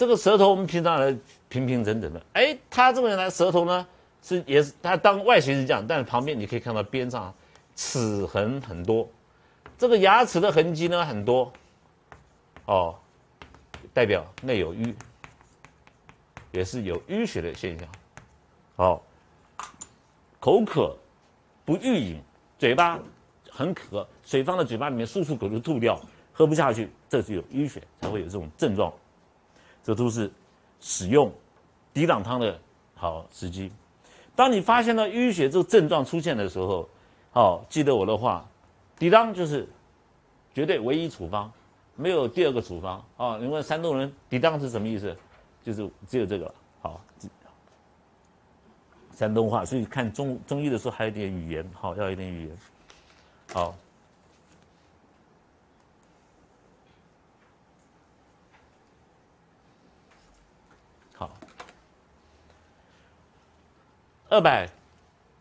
这个舌头我们平常来平平整整的，哎，他这个人呢，舌头呢是也是他当外形是这样，但是旁边你可以看到边上齿痕很多，这个牙齿的痕迹呢很多，哦，代表内有淤，也是有淤血的现象，哦，口渴不欲饮，嘴巴很渴，水放在嘴巴里面漱漱口就吐掉，喝不下去，这是有淤血才会有这种症状。这都是使用抵挡汤的好时机。当你发现了淤血这个症状出现的时候，好，记得我的话，抵挡就是绝对唯一处方，没有第二个处方。啊，你问山东人抵挡是什么意思？就是只有这个。好，山东话，所以看中中医的时候还有点语言，好，要一点语言。好。二百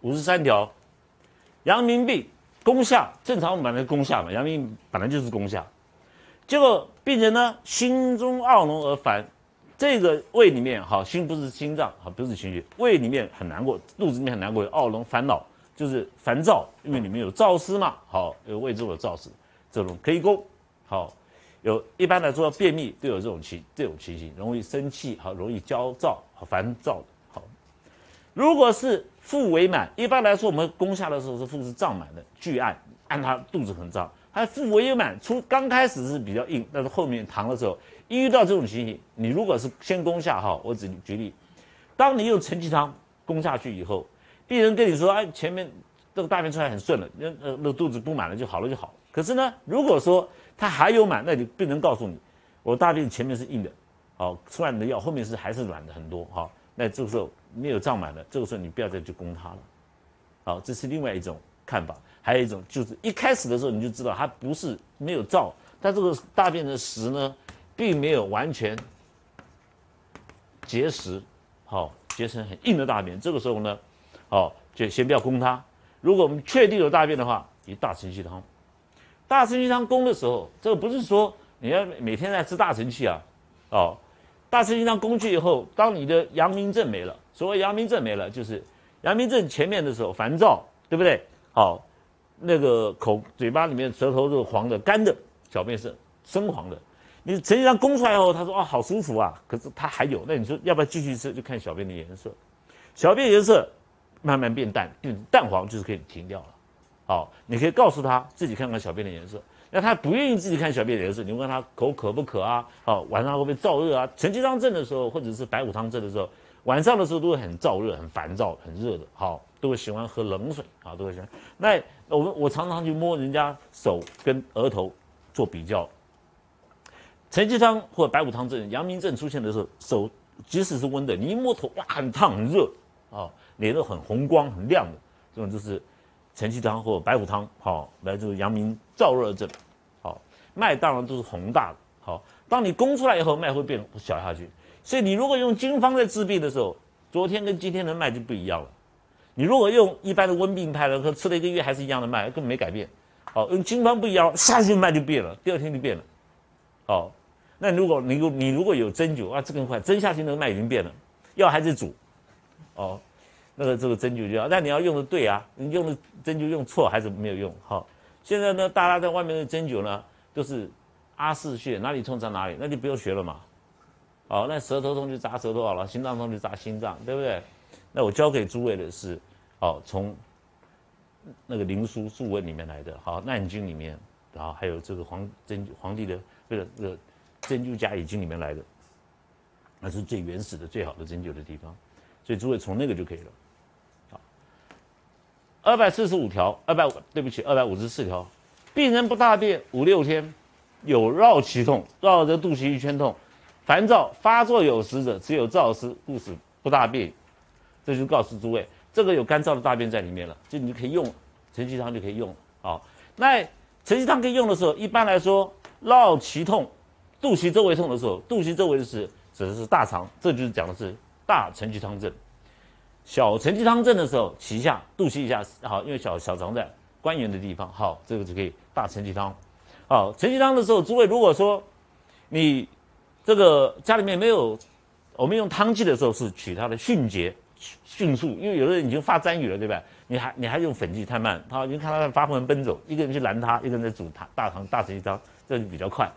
五十三条，阳明病攻下，正常我们本来攻下嘛，阳明本来就是攻下，结果病人呢心中懊恼而烦，这个胃里面好，心不是心脏好，不是情绪，胃里面很难过，肚子里面很难过，懊恼烦恼就是烦躁，因为里面有燥湿嘛，好有胃中有燥湿，这种可以攻，好有一般来说便秘都有这种情这种情形，容易生气好，容易焦躁好烦躁的。如果是腹为满，一般来说我们攻下的时候是腹是胀满的，巨按按他肚子很胀，他腹为满，出刚开始是比较硬，但是后面疼的时候，一遇到这种情形，你如果是先攻下哈，我只举例，当你用承气汤攻下去以后，病人跟你说，哎，前面这个大便出来很顺了，那呃那肚子不满了就好了就好。可是呢，如果说他还有满，那你病人告诉你，我大便前面是硬的，好，吃完你的药后面是还是软的很多，好，那这个时候。没有胀满了，这个时候你不要再去攻它了。好，这是另外一种看法。还有一种就是一开始的时候你就知道它不是没有燥，但这个大便的实呢，并没有完全结实，好结成很硬的大便。这个时候呢，好就先不要攻它。如果我们确定有大便的话，以大承气汤。大承气汤攻的时候，这个不是说你要每天在吃大承气啊，哦。大承气汤攻去以后，当你的阳明症没了，所谓阳明症没了，就是阳明症前面的时候烦躁，对不对？好，那个口嘴巴里面舌头是黄的、干的，小便是深黄的。你承气汤攻出来后，他说啊好舒服啊，可是他还有，那你说要不要继续吃？就看小便的颜色，小便颜色慢慢变淡，变淡黄就是可以停掉了。好，你可以告诉他自己看看小便的颜色。那他不愿意自己看小便的颜色，你问他口渴不渴啊？好，晚上会不会燥热啊？承气汤症的时候，或者是白虎汤症的时候，晚上的时候都会很燥热、很烦躁、很热的，好，都会喜欢喝冷水啊，都会喜欢。那我们我常常去摸人家手跟额头做比较，承气汤或白虎汤症、阳明症出现的时候，手即使是温的，你一摸头哇，很烫很热啊，脸都很红光很亮的，这种就是。承气汤或白虎汤，好，来自阳明燥热症，好，脉当然都是宏大的，好，当你攻出来以后，脉会变小下去，所以你如果用经方在治病的时候，昨天跟今天的脉就不一样了。你如果用一般的温病派的，和吃了一个月还是一样的脉，根本没改变，好，用经方不一样，下去脉就变了，第二天就变了，好，那如果你有你如果有针灸啊，这更快，针下去那个脉已经变了，药还是煮，哦。那个这个针灸就要，那你要用的对啊，你用的针灸用错还是没有用。好，现在呢，大家在外面的针灸呢，都是阿是穴，哪里痛在哪里，那就不用学了嘛。好，那舌头痛就扎舌头好了，心脏痛就扎心脏，对不对？那我教给诸位的是，好，从那个《灵枢·素问》里面来的，好，《难经》里面，然后还有这个皇针皇帝的这个这个针灸甲乙经里面来的，那是最原始的、最好的针灸的地方，所以诸位从那个就可以了。好二百四十五条，二百五，对不起，二百五十四条。病人不大便五六天，有绕脐痛，绕着肚脐一圈痛，烦躁发作有时者，只有燥湿，故使不大便。这就告诉诸位，这个有干燥的大便在里面了，就你可以用承气汤就可以用了好，那承气汤可以用的时候，一般来说绕脐痛，肚脐周围痛的时候，肚脐周围的是指的是大肠，这就是讲的是大承气汤症。小承气汤症的时候，脐下、肚脐以下好，因为小小肠在关元的地方，好，这个就可以大承气汤。好，承气汤的时候，诸位如果说你这个家里面没有，我们用汤剂的时候是取它的迅捷、迅速，因为有的人已经发沾雨了，对吧？你还你还用粉剂太慢，他已经看他发昏奔走，一个人去拦他，一个人在煮汤大汤大承气汤，这就比较快。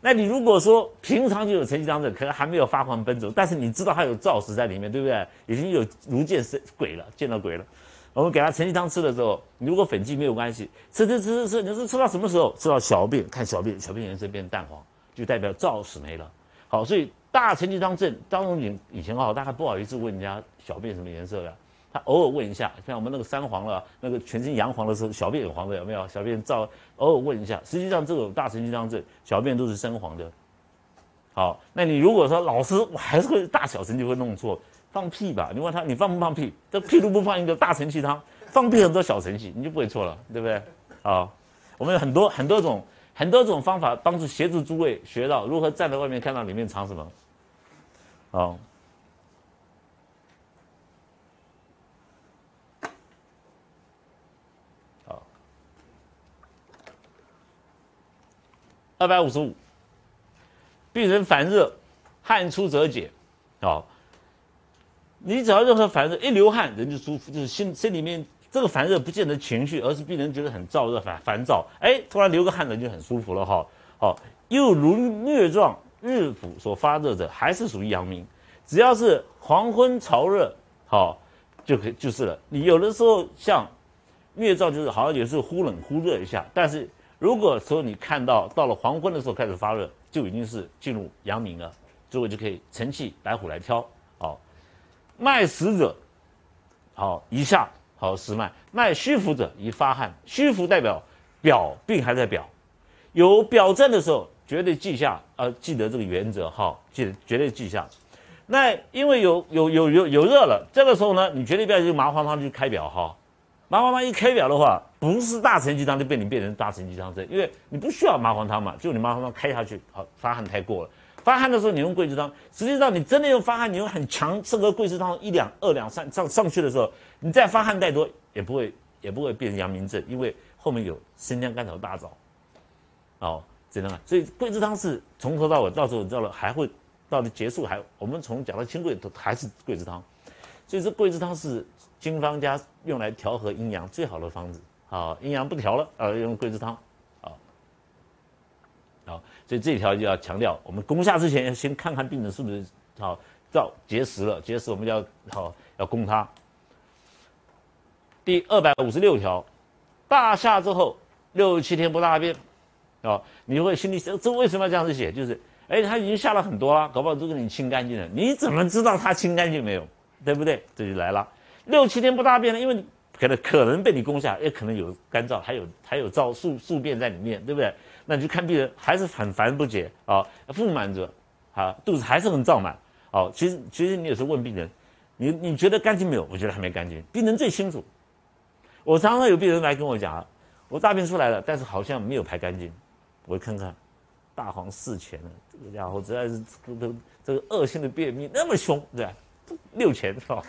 那你如果说平常就有陈气汤的，可能还没有发黄奔走，但是你知道它有燥实在里面，对不对？已经有如见神鬼了，见到鬼了。我们给他承气汤吃的时候，如果粉剂没有关系，吃吃吃吃吃，你说吃到什么时候？吃到小便，看小便，小便颜色变淡黄，就代表燥死没了。好，所以大承气汤症，张仲景以前哦，大概不好意思问人家小便什么颜色的，他偶尔问一下，像我们那个三黄了，那个全身阳黄的时候，小便也黄的有没有？小便燥，偶尔问一下。实际上这种大承气汤症，小便都是深黄的。好，那你如果说老师，我还是会大小声就会弄错。放屁吧！你问他，你放不放屁？这屁都不放一个大承气汤，放屁很多小承气，你就不会错了，对不对？好，我们有很多很多种很多种方法帮助协助诸位学到如何站在外面看到里面藏什么。好，好，二百五十五，病人烦热，汗出则解，好。你只要任何烦热，一流汗人就舒服，就是心心里面这个烦热不见得情绪，而是病人觉得很燥热、烦烦躁。哎，突然流个汗人就很舒服了哈。好，又如疟状日腹所发热者，还是属于阳明。只要是黄昏潮热，好就可以就是了。你有的时候像疟状，就是好像有时候忽冷忽热一下，但是如果说你看到到了黄昏的时候开始发热，就已经是进入阳明了，之后就可以晨气白虎来挑。好脉实者，好一下好实脉；脉虚浮者宜发汗。虚浮代表表病还在表，有表症的时候，绝对记下，呃，记得这个原则哈，记得绝对记下。那因为有有有有有热了，这个时候呢，你绝对不要用麻黄汤去开表哈。麻黄汤一开表的话，不是大承气汤就被你变成大承气汤症，因为你不需要麻黄汤嘛，就你麻黄汤开下去，好发汗太过了。发汗的时候，你用桂枝汤。实际上，你真的用发汗，你用很强这个桂枝汤一两、二两、三上上去的时候，你再发汗太多，也不会也不会变成阳明症，因为后面有生姜、甘草、大枣，哦，知道吗？所以桂枝汤是从头到尾，到时候你知道了，还会到了结束还我们从讲到清桂都还是桂枝汤，所以这桂枝汤是经方家用来调和阴阳最好的方子。好，阴阳不调了，啊，用桂枝汤。好，所以这一条就要强调，我们攻下之前要先看看病人是不是好到结石了，结石我们要好要攻他。第二百五十六条，大下之后六七天不大便，啊，你会心里想，这为什么要这样子写？就是，哎，他已经下了很多了，搞不好都给你清干净了，你怎么知道他清干净没有？对不对？这就来了，六七天不大便了，因为可能可能被你攻下，也可能有干燥，还有还有燥宿宿便在里面，对不对？那你就看病人还是很烦不解啊，腹满者，啊，肚子还是很胀满，哦，其实其实你有时候问病人，你你觉得干净没有？我觉得还没干净，病人最清楚。我常常有病人来跟我讲，我大便出来了，但是好像没有排干净，我看看，大黄四钱了，这个家伙实在是这个这个恶性的便秘那么凶，对吧？六钱是吧？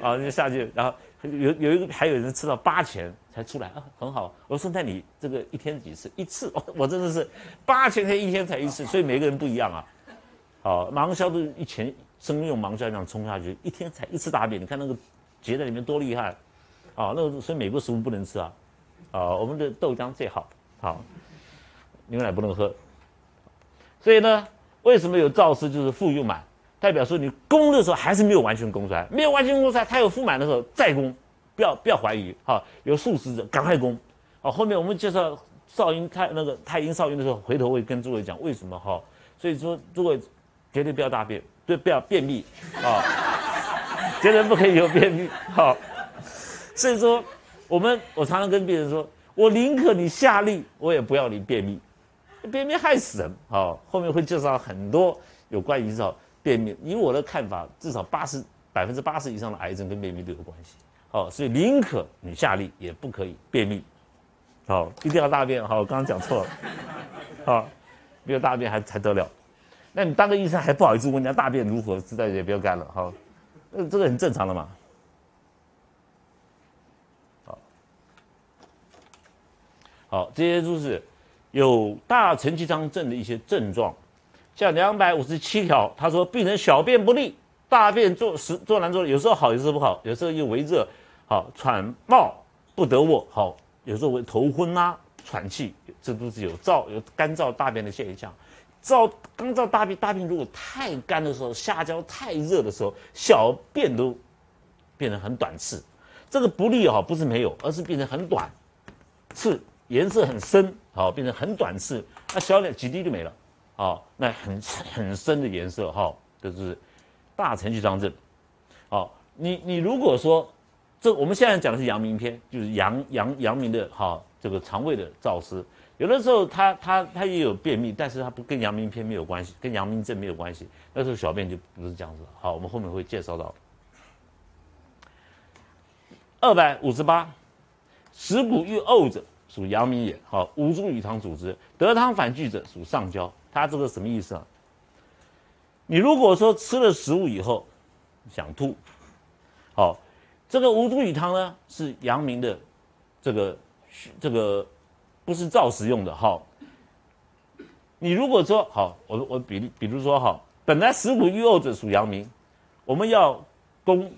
啊，就下去，然后有有一个还有人吃到八钱才出来啊，很好。我说那你这个一天几次？一次，我真的是八钱才一天才一次，所以每个人不一样啊。好，芒硝都一钱生用芒硝这样冲下去，一天才一次大便，你看那个结在里面多厉害啊！那个所以美国食物不能吃啊，啊，我们的豆浆最好，好，牛奶不能喝。所以呢，为什么有燥湿？就是腹又满。代表说你攻的时候还是没有完全攻出来，没有完全攻出来，它有腹满的时候再攻，不要不要怀疑，哈，有素食者赶快攻，好，后面我们介绍少阴太那个太阴少阴的时候，回头会跟诸位讲为什么哈，所以说诸位绝对不要大便，对，不要便秘，啊，绝对不可以有便秘，好，所以说我们我常常跟病人说，我宁可你下痢，我也不要你便秘，便秘害死人，好，后面会介绍很多有关于这。便秘，以我的看法，至少八十百分之八十以上的癌症跟便秘都有关系。好，所以宁可你下痢，也不可以便秘。好，一定要大便。好，我刚刚讲错了。好，没有大便还才得了。那你当个医生还不好意思问人家大便如何，实在也不要干了。好，那，这个很正常的嘛。好，这些都是有大承气汤症的一些症状。像两百五十七条，他说病人小便不利，大便做时做难做，有时候好，有时候不好，有时候又为热，好喘冒不得卧，好有时候会头昏啊，喘气，这都是有燥有干燥大便的现象。燥干燥大便大便如果太干的时候，下焦太热的时候，小便都变得很短次。这个不利哈，不是没有，而是变成很短次，颜色很深，好变成很短次，那小点几滴就没了，好那很很深的颜色哈，就是大承气汤症。好，你你如果说这我们现在讲的是阳明篇，就是阳阳阳明的哈这个肠胃的燥湿。有的时候他他他也有便秘，但是他不跟阳明篇没有关系，跟阳明症没有关系。那时候小便就不是这样子。好，我们后面会介绍到。二百五十八，食谷欲呕者属阳明也。好，无助于汤主之，得汤反拒者属上焦。它这个什么意思啊？你如果说吃了食物以后想吐，好，这个无助于汤呢是阳明的这个这个。不是燥食用的哈。你如果说好，我我比比如说哈，本来食谷欲呕者属阳明，我们要攻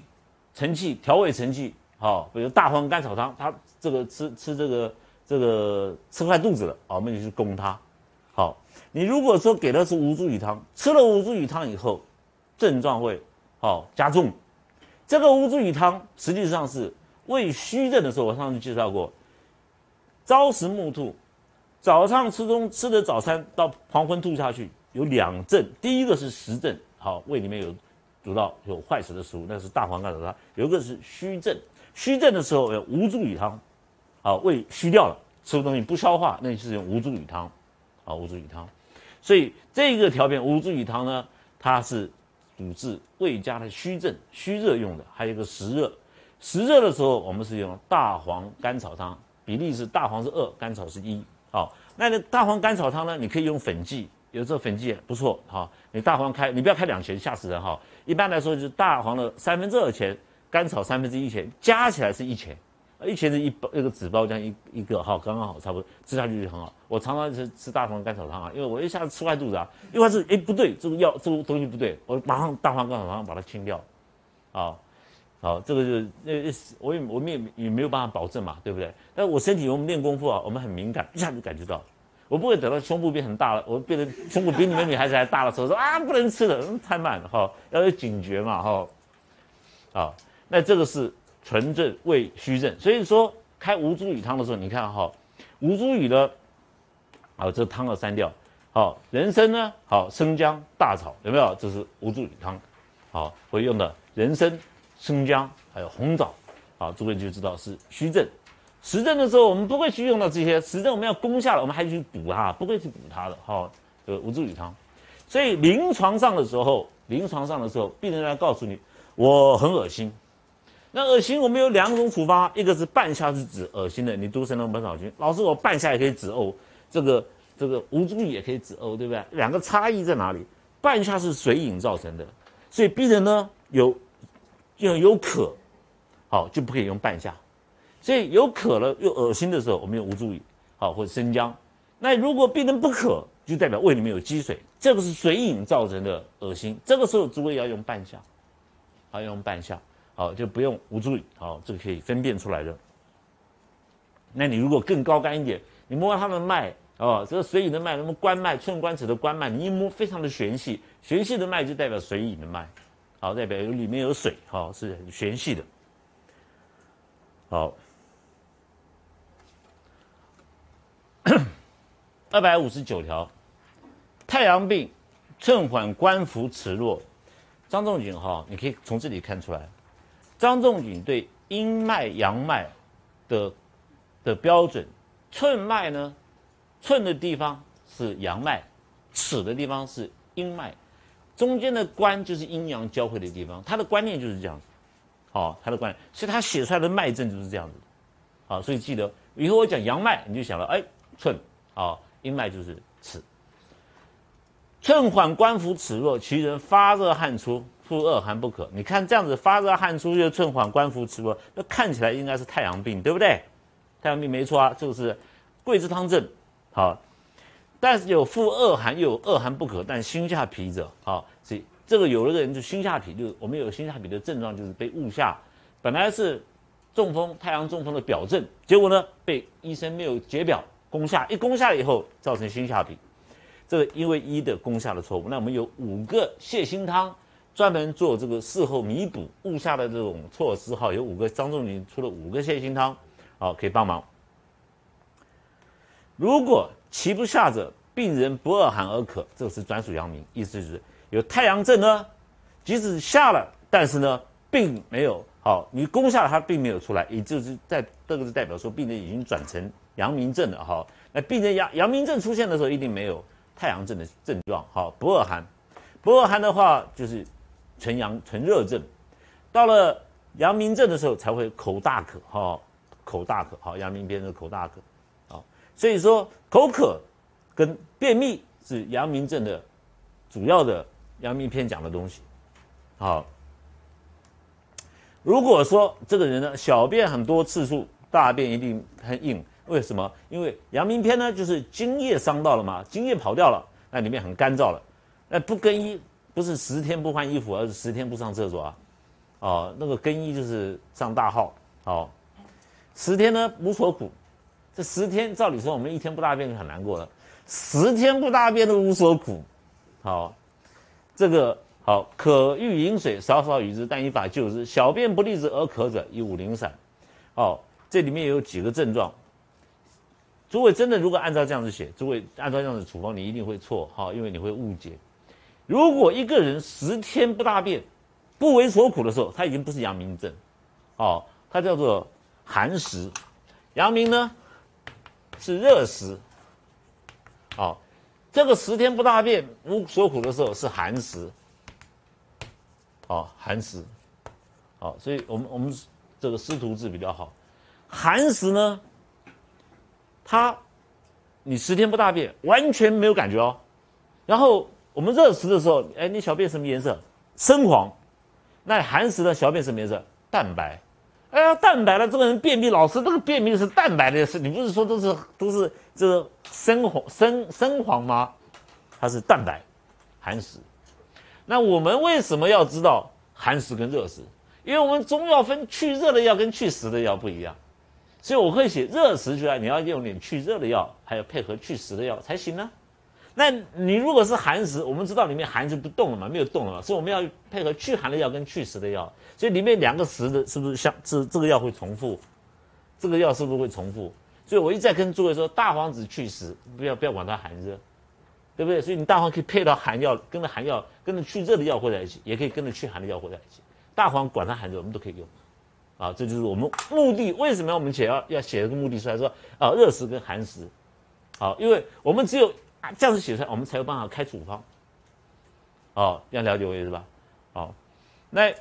承气调味承气，好，比如大黄甘草汤，他这个吃吃这个这个吃坏肚子了，好，我们就去攻它。好，你如果说给的是吴茱萸汤，吃了吴茱萸汤以后，症状会好加重。这个吴茱萸汤实际上是胃虚症的时候，我上次介绍过。朝食暮吐，早上吃中吃的早餐到黄昏吐下去，有两症。第一个是实症，好，胃里面有煮到有坏死的食物，那是大黄甘草汤。有一个是虚症，虚症的时候有无茱萸汤，好，胃虚掉了，吃的东西不消化，那就是用无茱萸汤，好，无茱萸汤。所以这个调变无茱萸汤呢，它是主治胃家的虚症、虚热用的。还有一个实热，实热的时候我们是用大黄甘草汤。比例是大黄是二，甘草是一。好，那个大黄甘草汤呢？你可以用粉剂，有时候粉剂不错。好，你大黄开，你不要开两钱，吓死人哈。一般来说就是大黄的三分之二钱，甘草三分之一钱，加起来是一钱。一钱是一包一个纸包这样一一个哈，刚刚好差不多，吃下去就很好。我常常是吃大黄甘草汤啊，因为我一下子吃坏肚子啊。一会是哎不对，这个药这个东西不对，我马上大黄甘草汤把它清掉，啊。好，这个就呃，我也我们也也没有办法保证嘛，对不对？但我身体我们练功夫啊，我们很敏感，一下就感觉到。我不会等到胸部变很大了，我变得胸部比你们女孩子还大的时候说啊，不能吃了，太慢了哈，要有警觉嘛哈。啊，那这个是纯正胃虚症，所以说开吴茱萸汤的时候，你看哈，吴茱萸的，好，这汤要删掉。好，人参呢，好，生姜、大草有没有？这是吴茱萸汤，好，会用的人参。生姜还有红枣，好，诸位就知道是虚症。实症的时候，我们不会去用到这些。实症我们要攻下了，我们还去补它，不会去补它的。好，这个吴茱萸汤。所以临床上的时候，临床上的时候，病人来告诉你，我很恶心。那恶心我们有两种处方，一个是半夏是止恶心的，你读《神农本草经》，老师我半夏也可以止呕，这个这个吴茱萸也可以止呕，对不对？两个差异在哪里？半夏是水饮造成的，所以病人呢有。就有渴，好就不可以用半夏，所以有渴了又恶心的时候，我们用吴茱萸，好或者生姜。那如果病人不渴，就代表胃里面有积水，这个是水饮造成的恶心。这个时候诸位要用半夏，要用半夏，好就不用吴茱萸，好这个可以分辨出来的。那你如果更高干一点，你摸他的脉，哦，这个水饮的脉，那么关脉、寸关尺的关脉，你一摸非常的玄细，玄细的脉就代表水饮的脉。好，代表里面有水，好是很玄细的。好，二百五十九条，太阳病，寸缓关浮齿弱。张仲景哈，你可以从这里看出来，张仲景对阴脉阳脉的的标准，寸脉呢，寸的地方是阳脉，尺的地方是阴脉。中间的关就是阴阳交汇的地方，他的观念就是这样子，好，他的观念，所以他写出来的脉证就是这样子，好，所以记得以后我讲阳脉，你就想到哎寸，好，阴脉就是尺，寸缓关浮尺弱，其人发热汗出，腹恶寒不可。你看这样子发热汗出又寸缓关浮齿弱，那看起来应该是太阳病，对不对？太阳病没错啊，这个是桂枝汤症，好，但是有腹恶寒又有恶寒不可，但心下痞者，好，所以这个有的人就心下痞，就是我们有心下痞的症状，就是被误下，本来是中风太阳中风的表症，结果呢被医生没有解表攻下，一攻下以后造成心下痞，这个因为医的攻下的错误，那我们有五个泻心汤，专门做这个事后弥补误下的这种措施，哈，有五个张仲景出了五个泻心汤，好可以帮忙。如果其不下者，病人不恶寒而渴，这个是专属阳明，意思就是有太阳症呢，即使下了，但是呢，并没有好，你攻下了它并没有出来，也就是在这个是代表说病人已经转成阳明症了哈。那病人阳阳明症出现的时候，一定没有太阳症的症状，好，不恶寒，不恶寒的话就是纯阳纯热症，到了阳明症的时候才会口大渴，哈，口大渴，好，阳明边的口大渴。所以说，口渴跟便秘是阳明症的主要的阳明篇讲的东西。好，如果说这个人呢，小便很多次数，大便一定很硬，为什么？因为阳明篇呢，就是津液伤到了嘛，津液跑掉了，那里面很干燥了。那不更衣，不是十天不换衣服，而是十天不上厕所啊。哦，那个更衣就是上大号。哦，十天呢无所苦。这十天，照理说我们一天不大便就很难过了，十天不大便都无所苦。好，这个好，可欲饮水，少少与之，但以法救之。小便不利之而渴者，以五苓散。哦，这里面有几个症状。诸位真的如果按照这样子写，诸位按照这样子处方，你一定会错。好，因为你会误解。如果一个人十天不大便，不为所苦的时候，他已经不是阳明症。哦，他叫做寒食。阳明呢？是热食，好，这个十天不大便无所苦的时候是寒食，好寒食，好，所以我们我们这个师徒制比较好。寒食呢，他你十天不大便完全没有感觉哦，然后我们热食的时候，哎，你小便什么颜色？深黄，那寒食的小便什么颜色？蛋白。哎呀，蛋白了，这个人便秘，老师这个便秘是蛋白的事，你不是说都是都是这个深黄深深黄吗？它是蛋白，寒食。那我们为什么要知道寒食跟热食？因为我们中药分去热的药跟去湿的药不一样，所以我会写热食出来，你要用点去热的药，还要配合去湿的药才行呢。那你如果是寒食，我们知道里面寒就不动了嘛，没有动了嘛，所以我们要配合去寒的药跟去湿的药，所以里面两个食的是不是相这这个药会重复？这个药是不是会重复？所以我一再跟诸位说，大黄子去湿，不要不要管它寒热，对不对？所以你大黄可以配到寒药，跟着寒药，跟着去热的药混在一起，也可以跟着去寒的药混在一起。大黄管它寒热，我们都可以用，啊，这就是我们目的。为什么要我们写要要写这个目的出来说啊，热食跟寒食，好，因为我们只有。啊，这样子写出来，我们才有办法开处方。哦，要了解我意思吧？好，那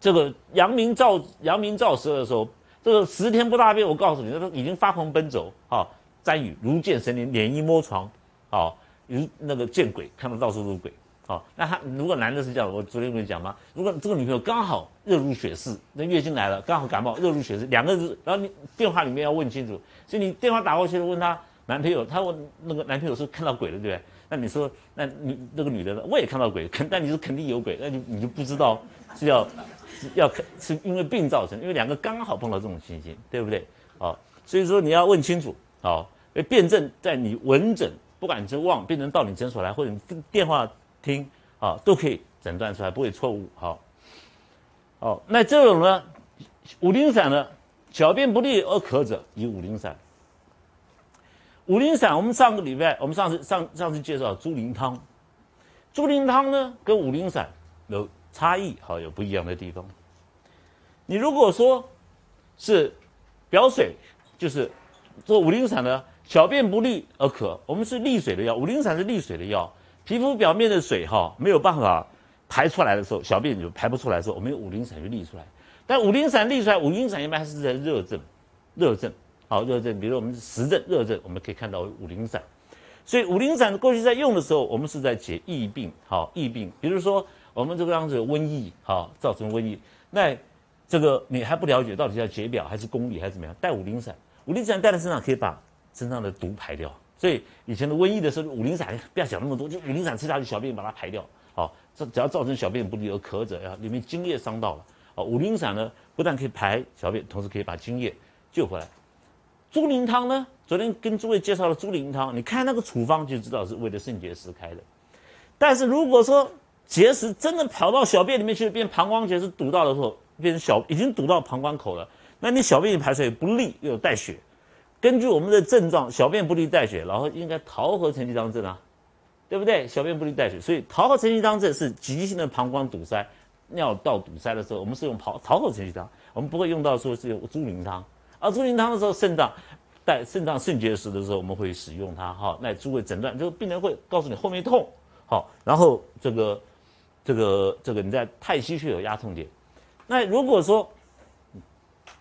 这个阳明照阳明照时的时候，这个十天不大便，我告诉你，那都已经发狂奔走。好，沾雨如见神灵，脸一摸床，好，如那个见鬼，看到到处都是鬼。好，那他如果男的是这样，我昨天跟你讲吗？如果这个女朋友刚好热如血似，那月经来了，刚好感冒热如血似，两个人，然后你电话里面要问清楚，所以你电话打过去问他。男朋友，他问那个男朋友是看到鬼了，对不对？那你说，那你那个女的呢？我也看到鬼，肯，但你是肯定有鬼，那你你就不知道是要是要是因为病造成，因为两个刚好碰到这种情形，对不对？好，所以说你要问清楚，好，辩证在你闻诊，不管你是望病人到你诊所来，或者你电话听，啊，都可以诊断出来，不会错误。好，好，那这种呢，五苓散呢，小便不利而渴者，以五苓散。五苓散，我们上个礼拜，我们上次上上次介绍猪苓汤，猪苓汤呢跟五苓散有差异，好有不一样的地方。你如果说是表水，就是做五苓散呢，小便不利而渴，我们是利水的药，五苓散是利水的药，皮肤表面的水哈没有办法排出来的时候，小便就排不出来的时候，我们用五苓散就利出来。但五苓散利出来，五苓散一般是在热症，热症。好热症，比如我们是实症热症，我们可以看到五苓散。所以五苓散过去在用的时候，我们是在解疫病。好，疫病，比如说我们这个样子瘟疫，好造成瘟疫，那这个你还不了解到底要解表还是攻里还是怎么样？带五苓散，五苓散带在身上可以把身上的毒排掉，所以以前的瘟疫的时候，五苓散不要想那么多，就五苓散吃下去，小便把它排掉。好，这只要造成小便不利而咳者呀，里面津液伤到了。哦，五苓散呢，不但可以排小便，同时可以把津液救回来。猪苓汤呢，昨天跟诸位介绍了猪苓汤，你看那个处方就知道是为了肾结石开的。但是如果说结石真的跑到小便里面去，变膀胱结石堵到的时候，变成小已经堵到膀胱口了，那你小便排出来不利又有带血。根据我们的症状，小便不利带血，然后应该桃核承气汤症啊，对不对？小便不利带血，所以桃核承气汤症是急性的膀胱堵塞、尿道堵塞的时候，我们是用桃桃核承气汤，我们不会用到说是用猪苓汤。而猪苓汤的时候，肾脏带肾脏肾结石的时候，我们会使用它。哈，那诸位诊断，就病人会告诉你后面痛，好，然后这个这个这个你在太溪穴有压痛点。那如果说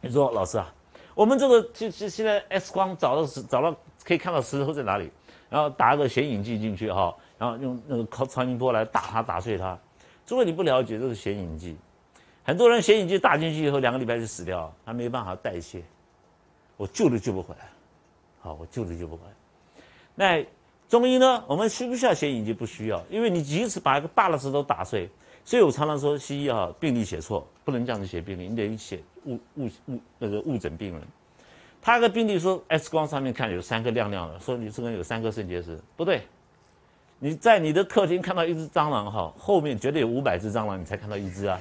你说老师啊。我们这个就就现在 X 光找到石找到可以看到石头在哪里，然后打个显影剂进去哈，然后用那个靠超音波来打它打碎它。诸位你不了解这是显影剂，很多人显影剂打进去以后两个礼拜就死掉，他没办法代谢，我救都救不回来，好我救都救不回来。那中医呢？我们需不需要显影剂？不需要，因为你即使把一个大的石头打碎。所以我常常说，西医啊，病历写错，不能这样子写病历，你得写误误误那个误诊病人。他个病历说 X 光上面看有三颗亮亮的，说你这个人有三颗肾结石，不对。你在你的客厅看到一只蟑螂哈，后面绝对有五百只蟑螂，你才看到一只啊，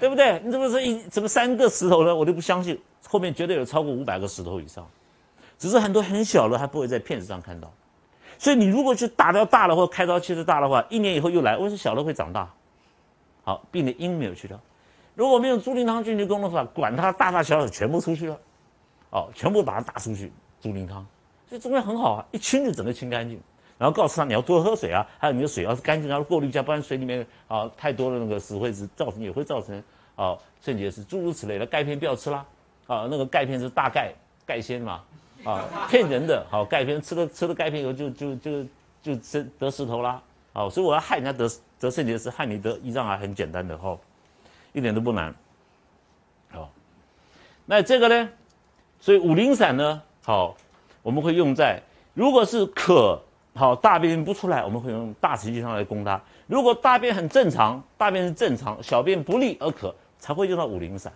对不对？你怎么说一怎么三个石头呢？我就不相信，后面绝对有超过五百个石头以上，只是很多很小的还不会在片子上看到。所以你如果去打掉大的或开刀切的大的话，一年以后又来，为什么小的会长大？好，病的因没有去掉。如果没有猪苓汤进去攻的话，管它大大小小全部出去了，哦，全部把它打出去。猪苓汤，所以中药很好啊，一清就整个清干净。然后告诉他你要多喝水啊，还有你的水要是干净，然后过滤一下，不然水里面啊太多的那个石灰质造成也会造成啊肾结石，诸如此类的。钙片不要吃啦，啊，那个钙片是大钙钙酰嘛，啊，骗人的。好，钙片吃了吃了钙片以后就就就就得得石头啦。好，所以我要害人家得得肾结石，害你得胰脏癌，很简单的哈，一点都不难。好，那这个呢？所以五苓散呢，好，我们会用在如果是渴，好大便不出来，我们会用大承气汤来攻它。如果大便很正常，大便是正常，小便不利而渴，才会用到五苓散。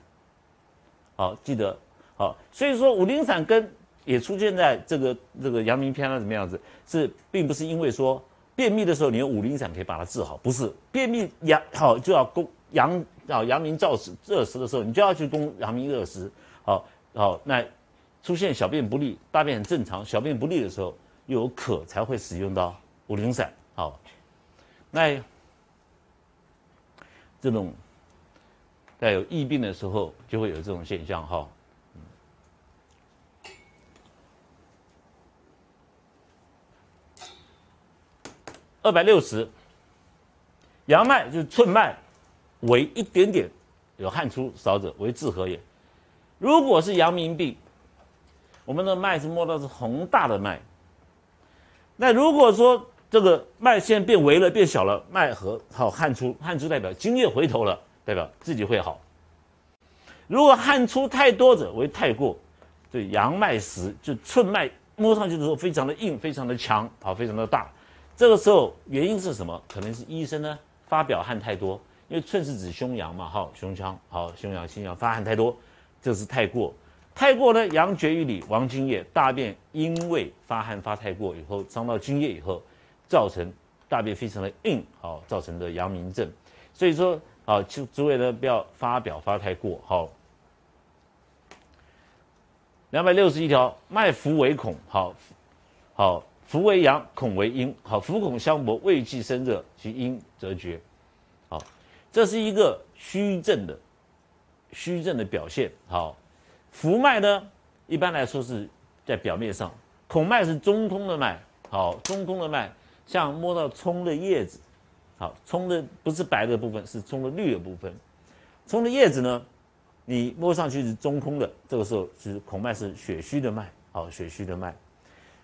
好，记得好。所以说五苓散跟也出现在这个这个阳明篇啊，怎么样子？是并不是因为说。便秘的时候，你用五苓散可以把它治好，不是便秘阳好就要攻阳啊阳明燥湿热湿的时候，你就要去攻阳明热湿。好，好，那出现小便不利、大便很正常、小便不利的时候，有渴才会使用到五苓散。好，那这种在有疫病的时候，就会有这种现象哈。二百六十，阳脉就是寸脉，为一点点有汗出少者为治和也。如果是阳明病，我们的脉是摸到是宏大的脉。那如果说这个脉线变微了、变小了，脉和好汗出，汗出代表津液回头了，代表自己会好。如果汗出太多者为太过，这阳脉实就寸脉摸上去的时候非常的硬、非常的强，好，非常的大。这个时候原因是什么？可能是医生呢发表汗太多，因为寸是指胸阳嘛，好胸腔，好胸阳心阳发汗太多，这是太过，太过呢阳绝于里，亡津液，大便因为发汗发太过以后伤到津液以后，造成大便非常的硬，好造成的阳明症。所以说，好就诸位呢不要发表发太过，好。两百六十一条，脉浮为孔，好，好。浮为阳，孔为阴。好，浮孔相搏，胃气生热，其阴则绝。好，这是一个虚症的虚症的表现。好，浮脉呢，一般来说是在表面上，孔脉是中空的脉。好，中空的脉，像摸到葱的叶子。好，葱的不是白的部分，是葱的绿的部分。葱的叶子呢，你摸上去是中空的，这个时候是孔脉是血虚的脉。好，血虚的脉。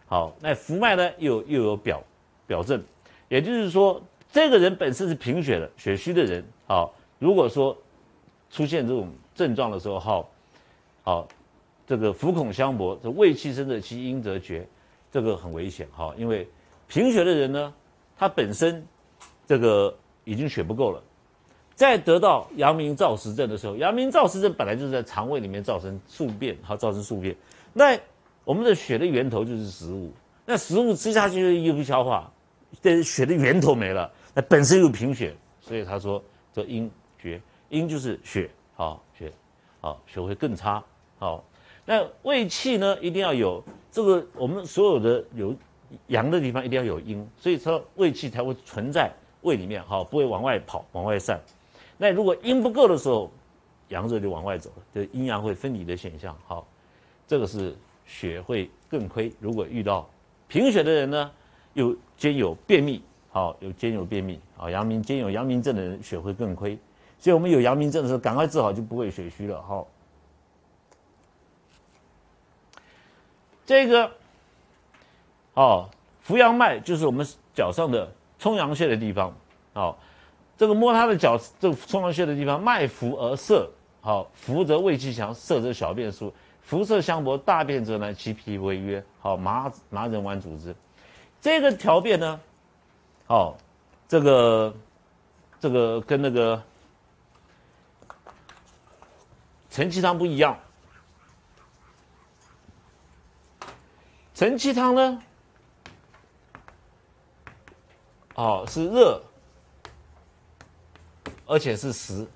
好，那浮脉呢？又又有表表证，也就是说，这个人本身是贫血的、血虚的人。好，如果说出现这种症状的时候，好，好，这个浮孔相搏，这胃气生热，其阴则绝。这个很危险哈，因为贫血的人呢，他本身这个已经血不够了，再得到阳明燥实症的时候，阳明燥实症本来就是在肠胃里面造成宿便，好造成宿便。那我们的血的源头就是食物，那食物吃下去又不消化，这血的源头没了，那本身又贫血，所以他说这阴厥，阴就是血，好血，好血会更差，好。那胃气呢，一定要有这个，我们所有的有阳的地方一定要有阴，所以说胃气才会存在胃里面，好，不会往外跑、往外散。那如果阴不够的时候，阳热就往外走了，这阴阳会分离的现象，好，这个是血会更亏。如果遇到贫血的人呢，又兼有便秘，好，有兼有便秘，好，阳明兼有阳明症的人血会更亏。所以我们有阳明症的时候，赶快治好，就不会血虚了，好。这个，哦，扶阳脉就是我们脚上的冲阳穴的地方，好，这个摸他的脚，这个冲阳穴的地方，脉浮而涩，好，浮则胃气强，涩则小便疏，浮涩相搏，大便则难，其脾为约，好，麻麻仁丸主之。这个条便呢，好，这个这个跟那个陈气汤不一样。承气汤呢？哦，是热，而且是实。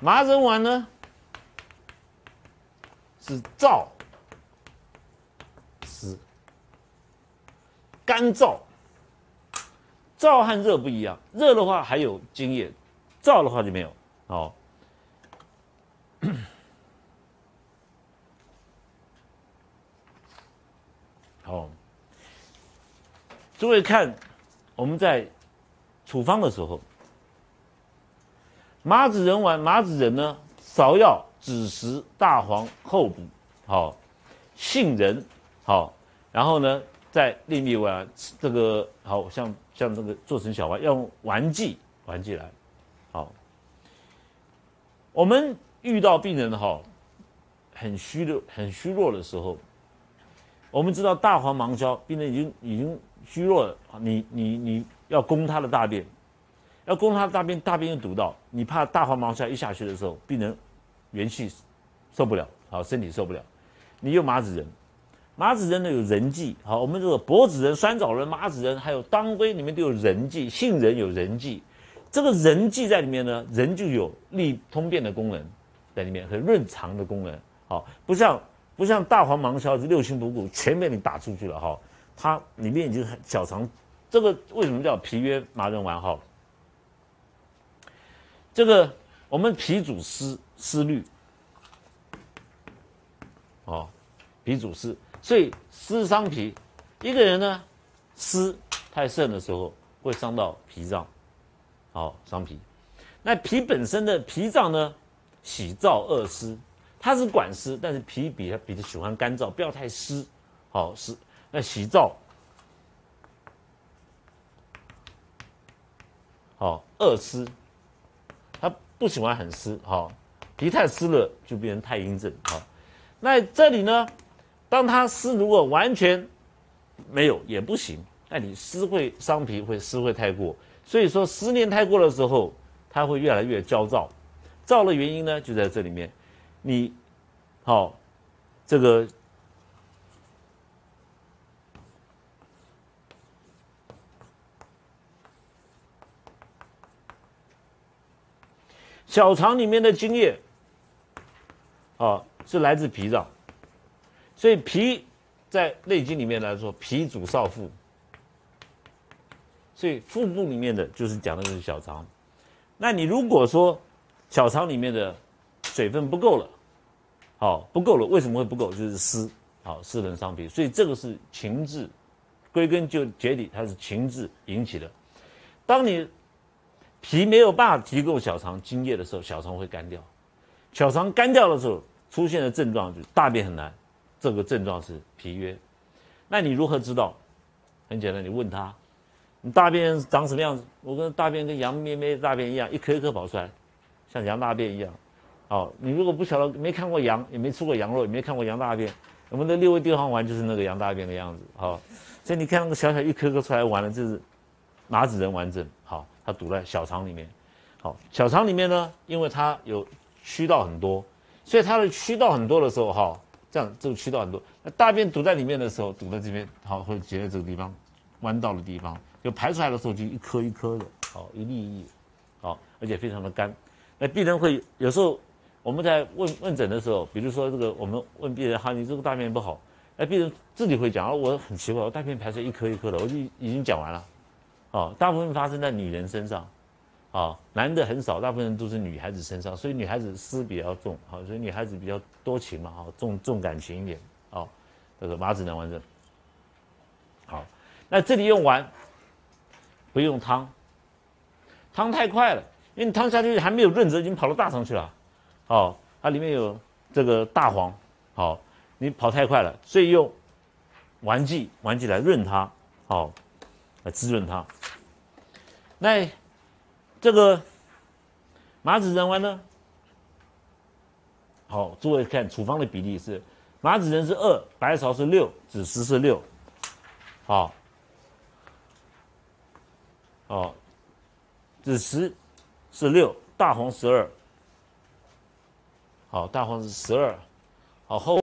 麻仁丸呢是燥、湿、干燥。燥和热不一样，热的话还有津液，燥的话就没有。哦。哦，诸位看，我们在处方的时候，麻子仁丸，麻子仁呢，芍药、枳实、大黄、厚补，好，杏仁，好，然后呢，再另辟丸，这个好像像这个做成小丸，要用丸剂，丸剂来，好，我们遇到病人哈，很虚弱、很虚弱的时候。我们知道大黄芒硝，病人已经已经虚弱了啊！你你你要攻他的大便，要攻他的大便，大便又堵到，你怕大黄芒硝一下去的时候，病人元气受不了，好身体受不了。你用麻子仁，麻子仁呢有人剂，好，我们这个柏子仁、酸枣仁、麻子仁，还有当归里面都有人剂，杏仁有人剂，这个人剂在里面呢，人就有利通便的功能在里面和润肠的功能，好，不像。不像大黄芒硝是六亲不顾，全被你打出去了哈。它里面已经很小肠，这个为什么叫脾约麻仁丸哈？这个我们脾主湿湿虑，哦，脾主湿，所以湿伤脾。一个人呢，湿太盛的时候会伤到脾脏，好伤脾。那脾本身的脾脏呢，喜燥恶湿。它是管湿，但是脾比较比较喜欢干燥，不要太湿，好湿。那喜燥，好恶湿，他不喜欢很湿，好脾太湿了就变成太阴症，好。那这里呢，当他湿如果完全没有也不行，那你湿会伤脾，会湿会太过，所以说湿念太过的时候，他会越来越焦躁，燥的原因呢就在这里面。你，好，这个小肠里面的津液，啊，是来自脾脏，所以脾在《内经》里面来说，脾主少腹，所以腹部里面的就是讲的是小肠。那你如果说小肠里面的水分不够了，好不够了，为什么会不够？就是湿，好湿冷伤脾，所以这个是情志，归根究结底，它是情志引起的。当你脾没有办法提供小肠津液的时候，小肠会干掉。小肠干掉的时候，出现的症状就是大便很难，这个症状是脾约。那你如何知道？很简单，你问他，你大便长什么样子？我跟大便跟羊咩咩大便一样，一颗一颗跑出来，像羊大便一样。哦，你如果不晓得，没看过羊，也没吃过羊肉，也没看过羊大便，我们的六味地黄丸就是那个羊大便的样子，好，所以你看那个小小一颗颗出来完了，这是麻子仁丸症，好，它堵在小肠里面，好，小肠里面呢，因为它有渠道很多，所以它的渠道很多的时候，哈，这样这个渠道很多，那大便堵在里面的时候，堵在这边，好，会结在这个地方，弯道的地方，就排出来的时候就一颗一颗的，好，一粒一粒，好，而且非常的干，那病人会有时候。我们在问问诊的时候，比如说这个，我们问病人哈，你这个大便不好，哎，病人自己会讲啊，我很奇怪，我大便排出来一颗一颗的，我就已经讲完了，哦，大部分发生在女人身上，啊，男的很少，大部分都是女孩子身上，所以女孩子思比较重，好，所以女孩子比较多情嘛，哈，重重感情一点，哦，这个麻子囊丸症，好，那这里用完，不用汤，汤太快了，因为你汤下去还没有润泽，已经跑到大肠去了。哦，它里面有这个大黄，好，你跑太快了，所以用丸剂丸剂来润它，好，来滋润它。那这个麻子仁丸呢？好，诸位看处方的比例是麻子仁是二，白芍是六，枳实是六，好，哦，枳实是六，大黄十二。好，大黄是十二，好后